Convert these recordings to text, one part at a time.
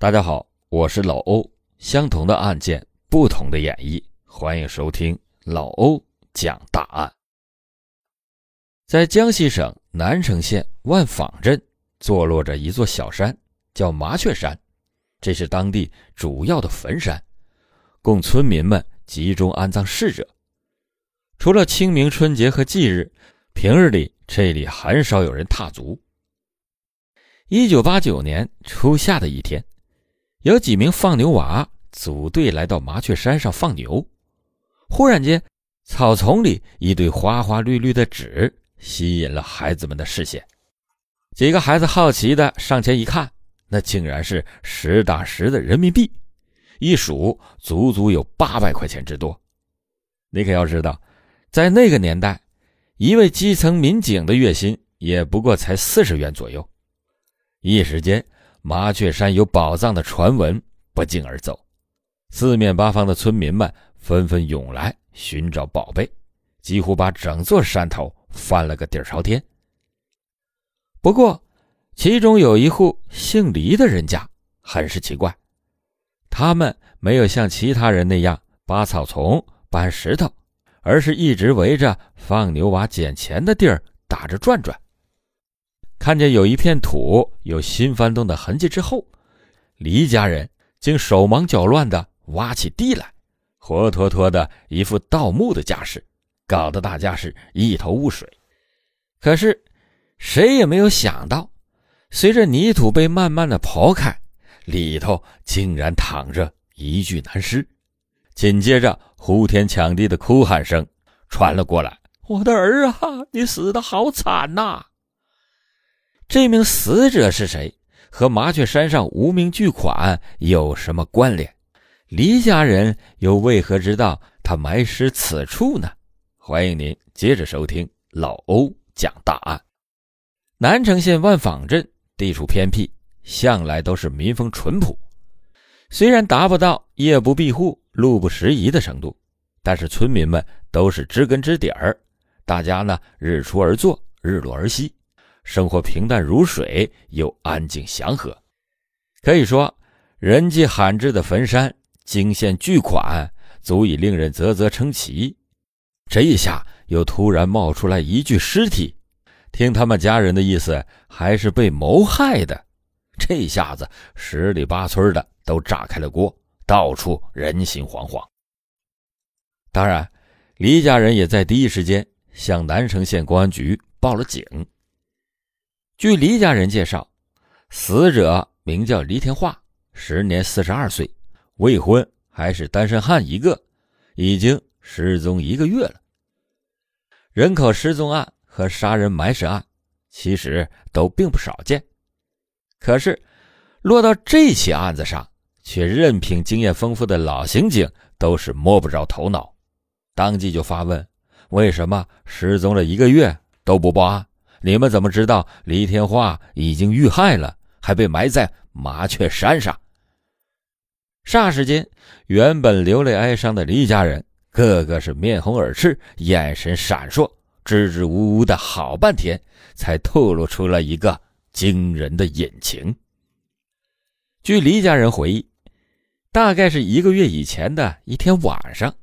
大家好，我是老欧。相同的案件，不同的演绎，欢迎收听老欧讲大案。在江西省南城县万坊镇，坐落着一座小山，叫麻雀山，这是当地主要的坟山，供村民们集中安葬逝者。除了清明、春节和忌日，平日里这里很少有人踏足。一九八九年初夏的一天。有几名放牛娃组队来到麻雀山上放牛，忽然间，草丛里一堆花花绿绿的纸吸引了孩子们的视线。几个孩子好奇的上前一看，那竟然是实打实的人民币，一数足足有八百块钱之多。你可要知道，在那个年代，一位基层民警的月薪也不过才四十元左右。一时间。麻雀山有宝藏的传闻不胫而走，四面八方的村民们纷纷涌来寻找宝贝，几乎把整座山头翻了个底朝天。不过，其中有一户姓李的人家很是奇怪，他们没有像其他人那样扒草丛、搬石头，而是一直围着放牛娃捡钱的地儿打着转转。看见有一片土有新翻动的痕迹之后，李家人竟手忙脚乱地挖起地来，活脱脱的一副盗墓的架势，搞得大家是一头雾水。可是，谁也没有想到，随着泥土被慢慢的刨开，里头竟然躺着一具男尸。紧接着，呼天抢地的哭喊声传了过来：“我的儿啊，你死的好惨呐！”这名死者是谁？和麻雀山上无名巨款有什么关联？黎家人又为何知道他埋尸此处呢？欢迎您接着收听老欧讲大案。南城县万坊镇地处偏僻，向来都是民风淳朴。虽然达不到夜不闭户、路不拾遗的程度，但是村民们都是知根知底儿，大家呢日出而作，日落而息。生活平淡如水，又安静祥和，可以说人迹罕至的坟山惊现巨款，足以令人啧啧称奇。这一下又突然冒出来一具尸体，听他们家人的意思，还是被谋害的。这下子十里八村的都炸开了锅，到处人心惶惶。当然，李家人也在第一时间向南城县公安局报了警。据黎家人介绍，死者名叫黎天化，时年四十二岁，未婚，还是单身汉一个，已经失踪一个月了。人口失踪案和杀人埋尸案其实都并不少见，可是落到这起案子上，却任凭经验丰富的老刑警都是摸不着头脑，当即就发问：为什么失踪了一个月都不报案？你们怎么知道李天化已经遇害了，还被埋在麻雀山上？霎时间，原本流泪哀伤的李家人个个是面红耳赤，眼神闪烁，支支吾吾的好半天，才透露出了一个惊人的隐情。据李家人回忆，大概是一个月以前的一天晚上，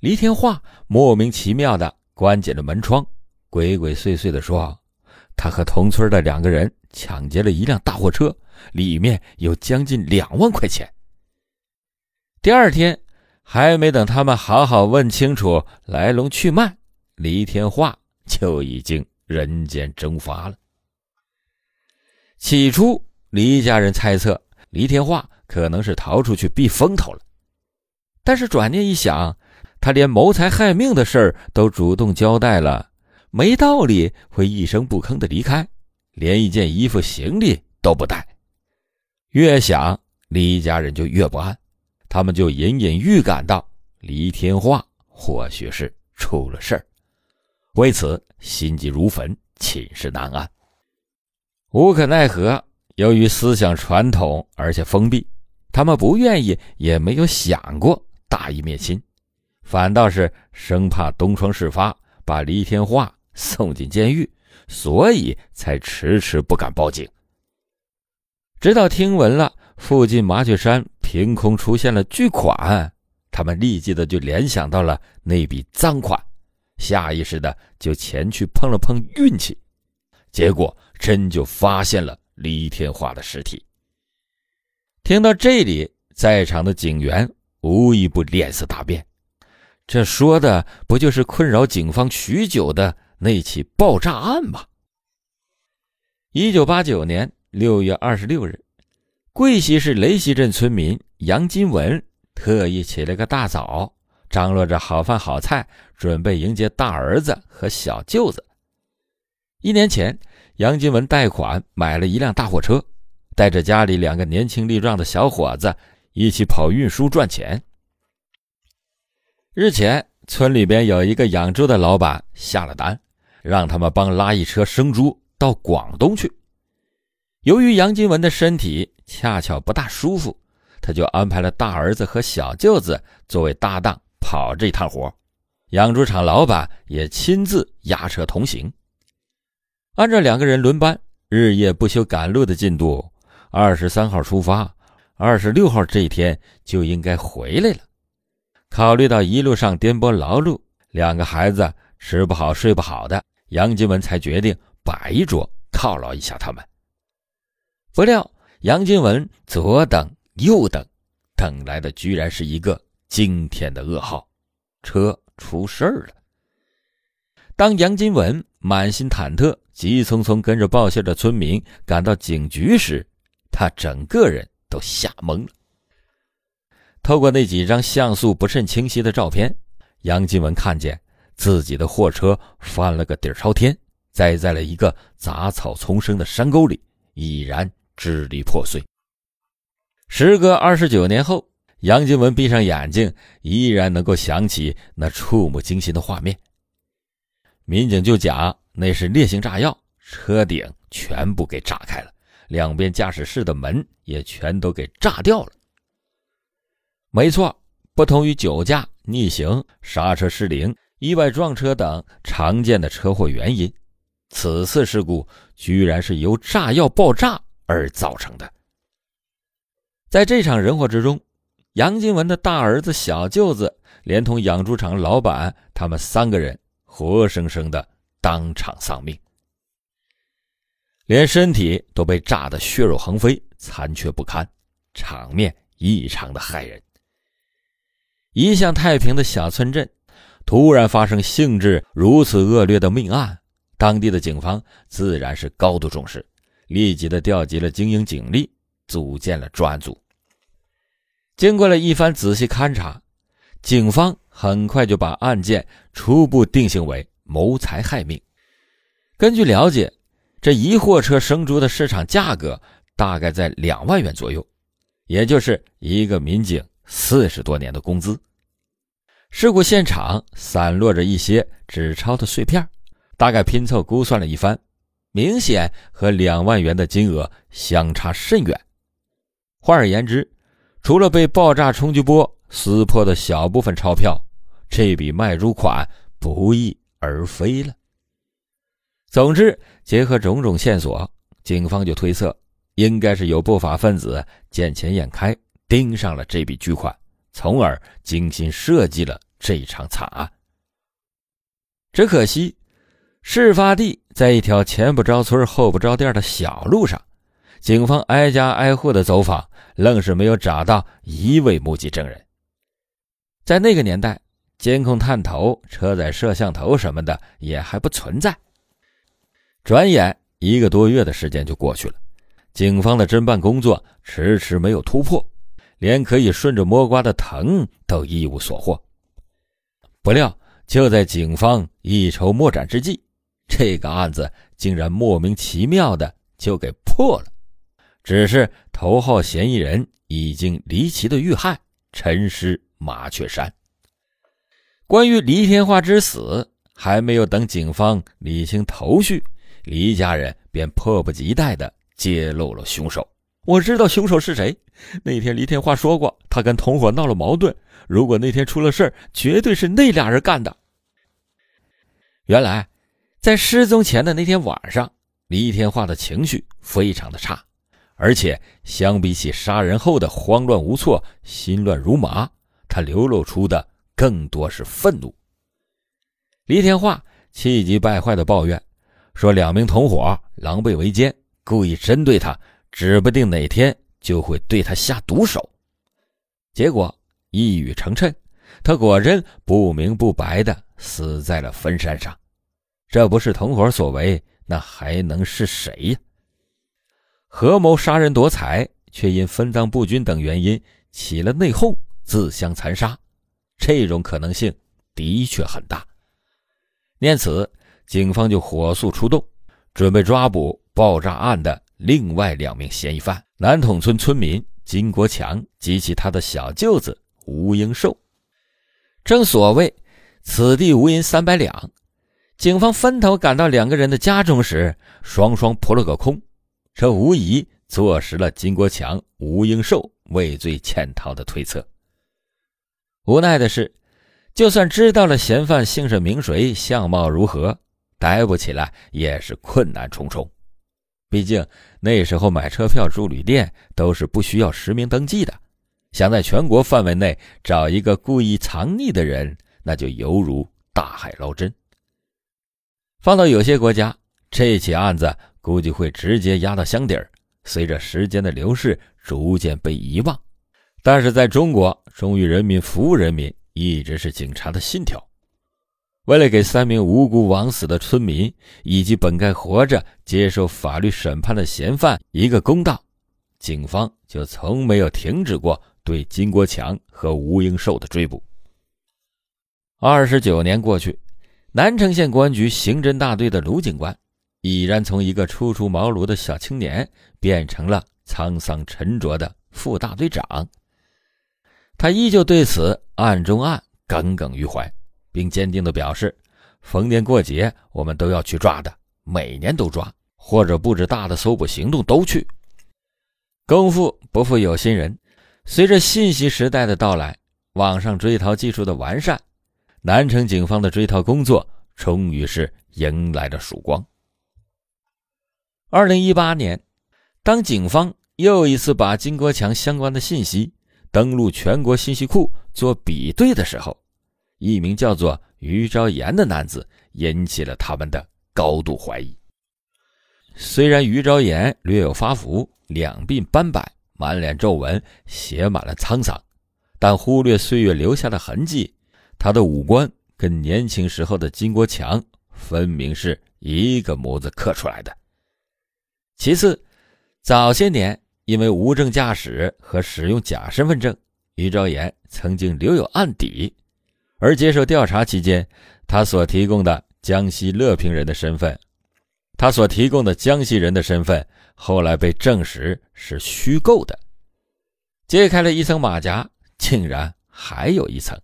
李天化莫名其妙的关紧了门窗，鬼鬼祟祟的说。他和同村的两个人抢劫了一辆大货车，里面有将近两万块钱。第二天，还没等他们好好问清楚来龙去脉，李天化就已经人间蒸发了。起初，李家人猜测李天化可能是逃出去避风头了，但是转念一想，他连谋财害命的事儿都主动交代了。没道理会一声不吭的离开，连一件衣服行李都不带。越想，李家人就越不安，他们就隐隐预感到李天化或许是出了事儿，为此心急如焚，寝食难安。无可奈何，由于思想传统而且封闭，他们不愿意也没有想过大义灭亲，反倒是生怕东窗事发，把李天化。送进监狱，所以才迟迟不敢报警。直到听闻了附近麻雀山凭空出现了巨款，他们立即的就联想到了那笔赃款，下意识的就前去碰了碰运气，结果真就发现了李天化的尸体。听到这里，在场的警员无一不脸色大变，这说的不就是困扰警方许久的那起爆炸案吧？一九八九年六月二十六日，贵溪市雷溪镇村民杨金文特意起了个大早，张罗着好饭好菜，准备迎接大儿子和小舅子。一年前，杨金文贷款买了一辆大货车，带着家里两个年轻力壮的小伙子一起跑运输赚钱。日前，村里边有一个养猪的老板下了单，让他们帮拉一车生猪。到广东去。由于杨金文的身体恰巧不大舒服，他就安排了大儿子和小舅子作为搭档跑这趟活。养猪场老板也亲自押车同行。按照两个人轮班、日夜不休赶路的进度，二十三号出发，二十六号这一天就应该回来了。考虑到一路上颠簸劳碌，两个孩子吃不好睡不好的，杨金文才决定。摆一桌犒劳一下他们，不料杨金文左等右等，等来的居然是一个惊天的噩耗：车出事儿了。当杨金文满心忐忑、急匆匆跟着报信的村民赶到警局时，他整个人都吓懵了。透过那几张像素不甚清晰的照片，杨金文看见自己的货车翻了个底朝天。栽在了一个杂草丛生的山沟里，已然支离破碎。时隔二十九年后，杨金文闭上眼睛，依然能够想起那触目惊心的画面。民警就讲，那是烈性炸药，车顶全部给炸开了，两边驾驶室的门也全都给炸掉了。没错，不同于酒驾、逆行、刹车失灵、意外撞车等常见的车祸原因。此次事故居然是由炸药爆炸而造成的。在这场人祸之中，杨金文的大儿子、小舅子，连同养猪场老板，他们三个人活生生的当场丧命，连身体都被炸得血肉横飞、残缺不堪，场面异常的骇人。一向太平的小村镇，突然发生性质如此恶劣的命案。当地的警方自然是高度重视，立即的调集了精英警力，组建了专案组。经过了一番仔细勘查，警方很快就把案件初步定性为谋财害命。根据了解，这一货车生猪的市场价格大概在两万元左右，也就是一个民警四十多年的工资。事故现场散落着一些纸钞的碎片。大概拼凑估算了一番，明显和两万元的金额相差甚远。换而言之，除了被爆炸冲击波撕破的小部分钞票，这笔卖猪款不翼而飞了。总之，结合种种线索，警方就推测，应该是有不法分子见钱眼开，盯上了这笔巨款，从而精心设计了这一场惨案。只可惜。事发地在一条前不着村后不着店的小路上，警方挨家挨户的走访，愣是没有找到一位目击证人。在那个年代，监控探头、车载摄像头什么的也还不存在。转眼一个多月的时间就过去了，警方的侦办工作迟迟没有突破，连可以顺着摸瓜的藤都一无所获。不料，就在警方一筹莫展之际，这个案子竟然莫名其妙的就给破了，只是头号嫌疑人已经离奇的遇害，沉尸麻雀山。关于黎天化之死，还没有等警方理清头绪，黎家人便迫不及待的揭露了凶手。我知道凶手是谁，那天黎天化说过，他跟同伙闹了矛盾，如果那天出了事绝对是那俩人干的。原来。在失踪前的那天晚上，李天化的情绪非常的差，而且相比起杀人后的慌乱无措、心乱如麻，他流露出的更多是愤怒。李天化气急败坏的抱怨说：“两名同伙狼狈为奸，故意针对他，指不定哪天就会对他下毒手。”结果一语成谶，他果真不明不白的死在了坟山上。这不是同伙所为，那还能是谁呀？合谋杀人夺财，却因分赃不均等原因起了内讧，自相残杀，这种可能性的确很大。念此，警方就火速出动，准备抓捕爆炸案的另外两名嫌疑犯——南统村村民金国强及其他的小舅子吴英寿。正所谓“此地无银三百两”，警方分头赶到两个人的家中时，双双扑了个空。这无疑坐实了金国强、吴英寿畏罪潜逃的推测。无奈的是，就算知道了嫌犯姓甚名谁、相貌如何，逮捕起来也是困难重重。毕竟那时候买车票住旅店都是不需要实名登记的，想在全国范围内找一个故意藏匿的人，那就犹如大海捞针。放到有些国家，这起案子。估计会直接压到箱底儿，随着时间的流逝，逐渐被遗忘。但是在中国，忠于人民、服务人民一直是警察的信条。为了给三名无辜枉死的村民以及本该活着接受法律审判的嫌犯一个公道，警方就从没有停止过对金国强和吴英寿的追捕。二十九年过去，南城县公安局刑侦大队的卢警官。已然从一个初出茅庐的小青年变成了沧桑沉着的副大队长。他依旧对此案中案耿耿于怀，并坚定地表示：“逢年过节我们都要去抓的，每年都抓，或者布置大的搜捕行动都去。”功夫不负有心人，随着信息时代的到来，网上追逃技术的完善，南城警方的追逃工作终于是迎来了曙光。二零一八年，当警方又一次把金国强相关的信息登录全国信息库做比对的时候，一名叫做于昭言的男子引起了他们的高度怀疑。虽然于昭言略有发福，两鬓斑白，满脸皱纹，写满了沧桑，但忽略岁月留下的痕迹，他的五官跟年轻时候的金国强分明是一个模子刻出来的。其次，早些年因为无证驾驶和使用假身份证，于昭言曾经留有案底。而接受调查期间，他所提供的江西乐平人的身份，他所提供的江西人的身份，后来被证实是虚构的。揭开了一层马甲，竟然还有一层。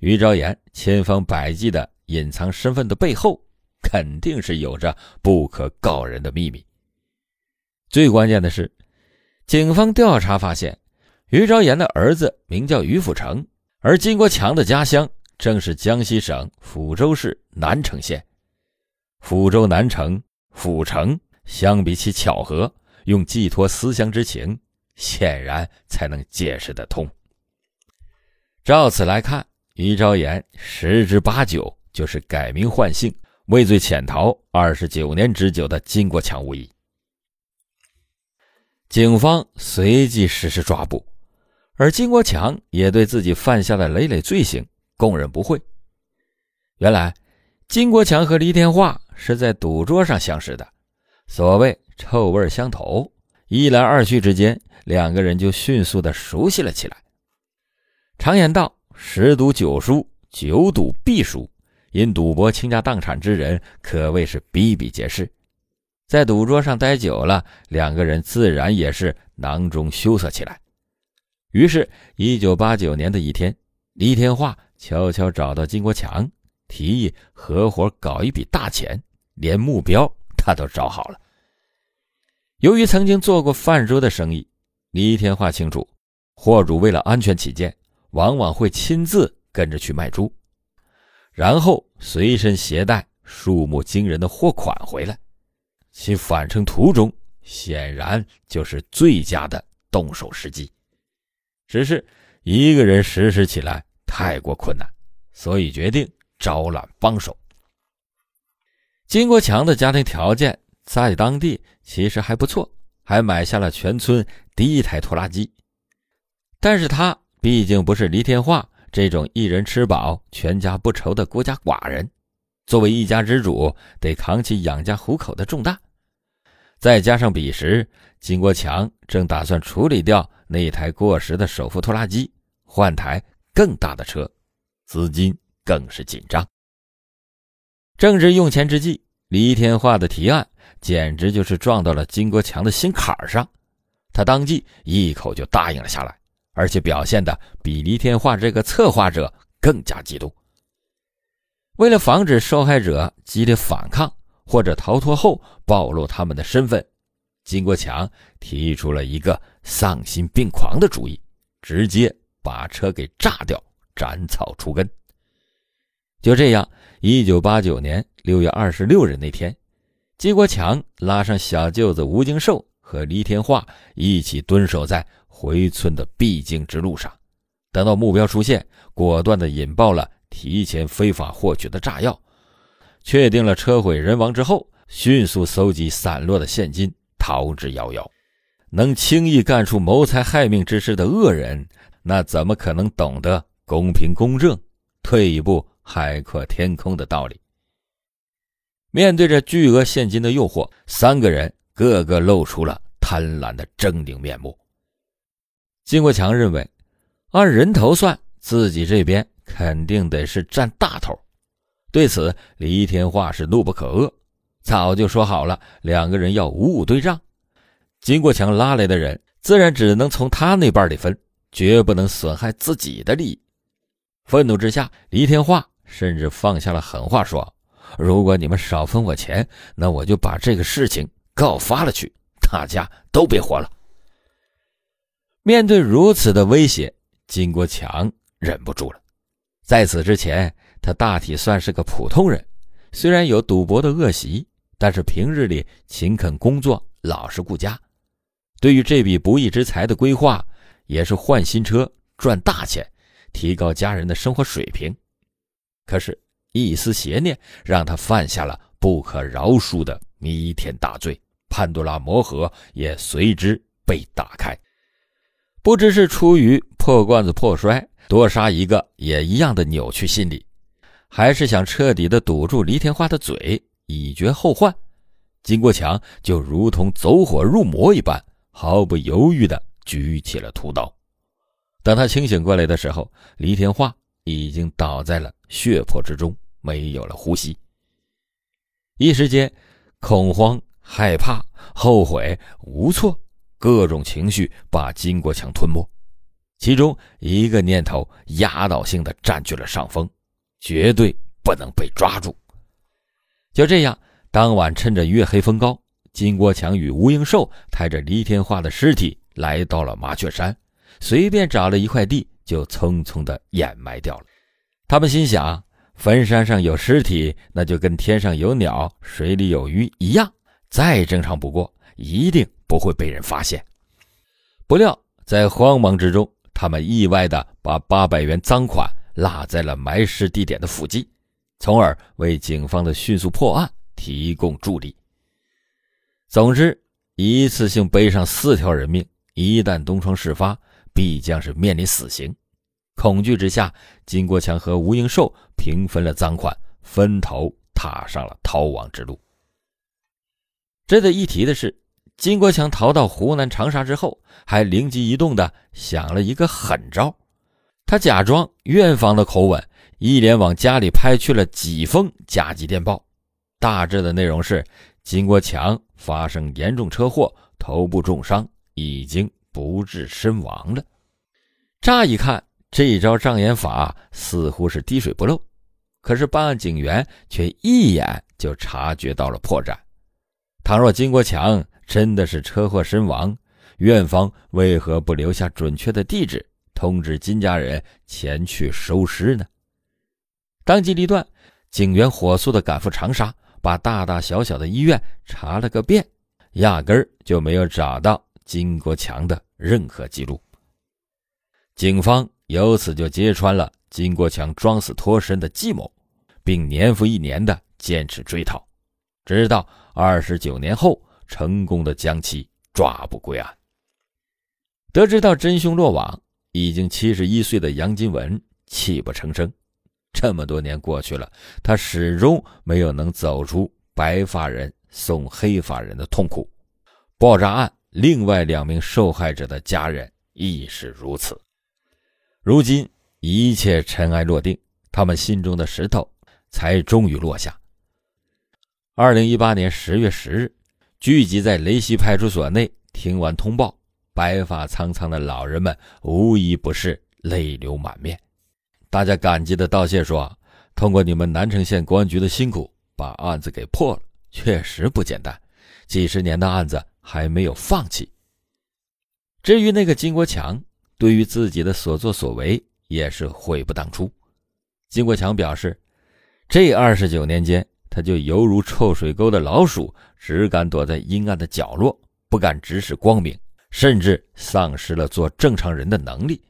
于昭言千方百计的隐藏身份的背后，肯定是有着不可告人的秘密。最关键的是，警方调查发现，于昭言的儿子名叫于辅成，而金国强的家乡正是江西省抚州市南城县。抚州南城，抚城，相比起巧合，用寄托思乡之情，显然才能解释得通。照此来看，于昭言十之八九就是改名换姓、畏罪潜逃二十九年之久的金国强无疑。警方随即实施抓捕，而金国强也对自己犯下的累累罪行供认不讳。原来，金国强和黎天化是在赌桌上相识的，所谓臭味相投，一来二去之间，两个人就迅速的熟悉了起来。常言道：“十赌九输，九赌必输。”因赌博倾家荡产之人可谓是比比皆是。在赌桌上待久了，两个人自然也是囊中羞涩起来。于是，一九八九年的一天，李天化悄悄找到金国强，提议合伙搞一笔大钱，连目标他都找好了。由于曾经做过贩猪的生意，李天化清楚，货主为了安全起见，往往会亲自跟着去卖猪，然后随身携带数目惊人的货款回来。其返程途中显然就是最佳的动手时机。只是一个人实施起来太过困难，所以决定招揽帮手。金国强的家庭条件在当地其实还不错，还买下了全村第一台拖拉机。但是他毕竟不是黎天化这种一人吃饱全家不愁的孤家寡人，作为一家之主，得扛起养家糊口的重担。再加上彼时金国强正打算处理掉那台过时的手扶拖拉机，换台更大的车，资金更是紧张。正值用钱之际，黎天化的提案简直就是撞到了金国强的心坎上，他当即一口就答应了下来，而且表现的比黎天化这个策划者更加激动。为了防止受害者激烈反抗或者逃脱后暴露他们的身份，金国强提出了一个丧心病狂的主意，直接把车给炸掉，斩草除根。就这样，一九八九年六月二十六日那天，金国强拉上小舅子吴金寿和黎天化一起蹲守在回村的必经之路上，等到目标出现，果断的引爆了提前非法获取的炸药，确定了车毁人亡之后，迅速搜集散落的现金，逃之夭夭。能轻易干出谋财害命之事的恶人，那怎么可能懂得公平公正？退一步。海阔天空的道理。面对着巨额现金的诱惑，三个人个个露出了贪婪的狰狞面目。金国强认为，按人头算，自己这边肯定得是占大头。对此，李天化是怒不可遏，早就说好了，两个人要五五对账。金国强拉来的人，自然只能从他那半里分，绝不能损害自己的利益。愤怒之下，李天化。甚至放下了狠话，说：“如果你们少分我钱，那我就把这个事情告发了去，大家都别活了。”面对如此的威胁，金国强忍不住了。在此之前，他大体算是个普通人，虽然有赌博的恶习，但是平日里勤恳工作，老实顾家。对于这笔不义之财的规划，也是换新车赚大钱，提高家人的生活水平。可是，一丝邪念让他犯下了不可饶恕的弥天大罪，潘多拉魔盒也随之被打开。不知是出于破罐子破摔，多杀一个也一样的扭曲心理，还是想彻底的堵住黎天花的嘴，以绝后患。金国强就如同走火入魔一般，毫不犹豫的举起了屠刀。等他清醒过来的时候，黎天化。已经倒在了血泊之中，没有了呼吸。一时间，恐慌、害怕、后悔、无措，各种情绪把金国强吞没。其中一个念头压倒性的占据了上风，绝对不能被抓住。就这样，当晚趁着月黑风高，金国强与吴英寿抬着黎天化的尸体来到了麻雀山，随便找了一块地。就匆匆的掩埋掉了。他们心想，坟山上有尸体，那就跟天上有鸟、水里有鱼一样，再正常不过，一定不会被人发现。不料在慌忙之中，他们意外的把八百元赃款落在了埋尸地点的附近，从而为警方的迅速破案提供助力。总之，一次性背上四条人命，一旦东窗事发。必将是面临死刑。恐惧之下，金国强和吴英寿平分了赃款，分头踏上了逃亡之路。值得一提的是，金国强逃到湖南长沙之后，还灵机一动的想了一个狠招。他假装院方的口吻，一连往家里拍去了几封加急电报，大致的内容是：金国强发生严重车祸，头部重伤，已经。不治身亡了。乍一看，这一招障眼法似乎是滴水不漏，可是办案警员却一眼就察觉到了破绽。倘若金国强真的是车祸身亡，院方为何不留下准确的地址，通知金家人前去收尸呢？当机立断，警员火速的赶赴长沙，把大大小小的医院查了个遍，压根儿就没有找到金国强的任何记录。警方由此就揭穿了金国强装死脱身的计谋，并年复一年的坚持追讨，直到二十九年后成功的将其抓捕归案。得知到真凶落网，已经七十一岁的杨金文泣不成声。这么多年过去了，他始终没有能走出白发人送黑发人的痛苦。爆炸案另外两名受害者的家人亦是如此。如今一切尘埃落定，他们心中的石头才终于落下。二零一八年十月十日，聚集在雷溪派出所内听完通报，白发苍苍的老人们无一不是泪流满面。大家感激的道谢说：“通过你们南城县公安局的辛苦，把案子给破了，确实不简单。几十年的案子还没有放弃。”至于那个金国强，对于自己的所作所为也是悔不当初。金国强表示，这二十九年间，他就犹如臭水沟的老鼠，只敢躲在阴暗的角落，不敢直视光明，甚至丧失了做正常人的能力。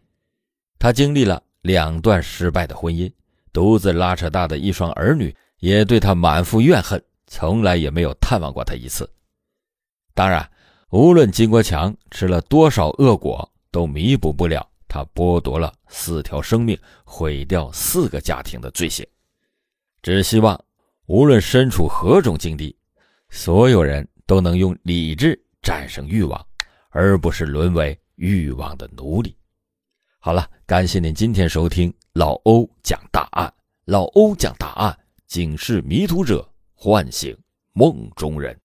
他经历了。两段失败的婚姻，独自拉扯大的一双儿女也对他满腹怨恨，从来也没有探望过他一次。当然，无论金国强吃了多少恶果，都弥补不了他剥夺了四条生命、毁掉四个家庭的罪行。只希望，无论身处何种境地，所有人都能用理智战胜欲望，而不是沦为欲望的奴隶。好了，感谢您今天收听老欧讲大案。老欧讲大案，警示迷途者，唤醒梦中人。